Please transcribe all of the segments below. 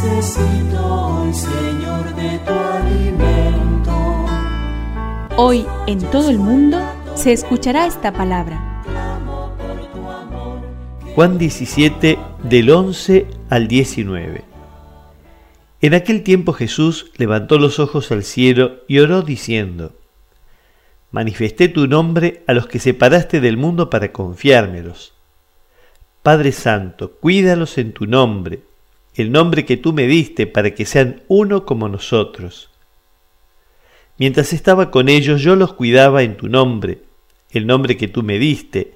Necesito hoy, Señor, de tu alimento. Hoy en todo el mundo se escuchará esta palabra. Juan 17 del 11 al 19. En aquel tiempo Jesús levantó los ojos al cielo y oró diciendo, Manifesté tu nombre a los que separaste del mundo para confiármelos. Padre Santo, cuídalos en tu nombre, el nombre que tú me diste para que sean uno como nosotros. Mientras estaba con ellos yo los cuidaba en tu nombre, el nombre que tú me diste,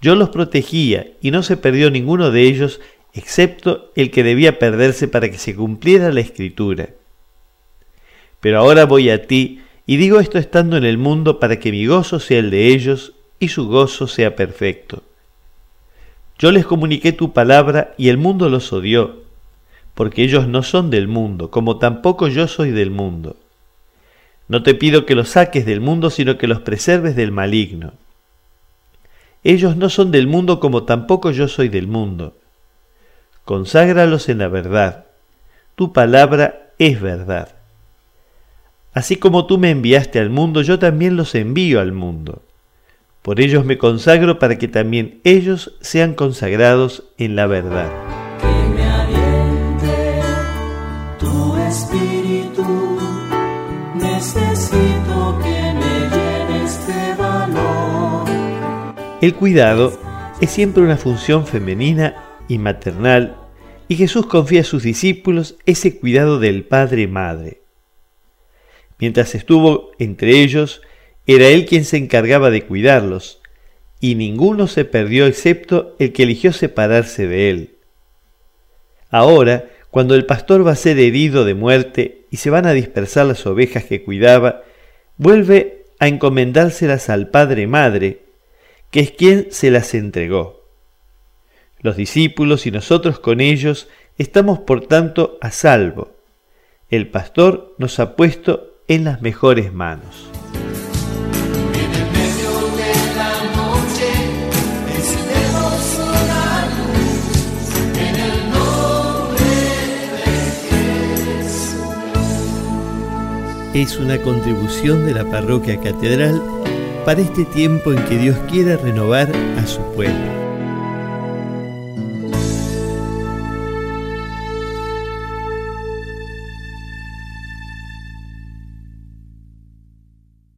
yo los protegía y no se perdió ninguno de ellos excepto el que debía perderse para que se cumpliera la escritura. Pero ahora voy a ti, y digo esto estando en el mundo para que mi gozo sea el de ellos y su gozo sea perfecto. Yo les comuniqué tu palabra y el mundo los odió, porque ellos no son del mundo, como tampoco yo soy del mundo. No te pido que los saques del mundo, sino que los preserves del maligno. Ellos no son del mundo como tampoco yo soy del mundo. Conságralos en la verdad. Tu palabra es verdad. Así como tú me enviaste al mundo, yo también los envío al mundo. Por ellos me consagro para que también ellos sean consagrados en la verdad. Espíritu. Necesito que me llenes de valor. El cuidado es siempre una función femenina y maternal, y Jesús confía a sus discípulos ese cuidado del Padre-Madre. Mientras estuvo entre ellos, era él quien se encargaba de cuidarlos, y ninguno se perdió excepto el que eligió separarse de él. Ahora, cuando el pastor va a ser herido de muerte y se van a dispersar las ovejas que cuidaba, vuelve a encomendárselas al Padre Madre, que es quien se las entregó. Los discípulos y nosotros con ellos estamos por tanto a salvo. El pastor nos ha puesto en las mejores manos. Es una contribución de la parroquia catedral para este tiempo en que Dios quiere renovar a su pueblo.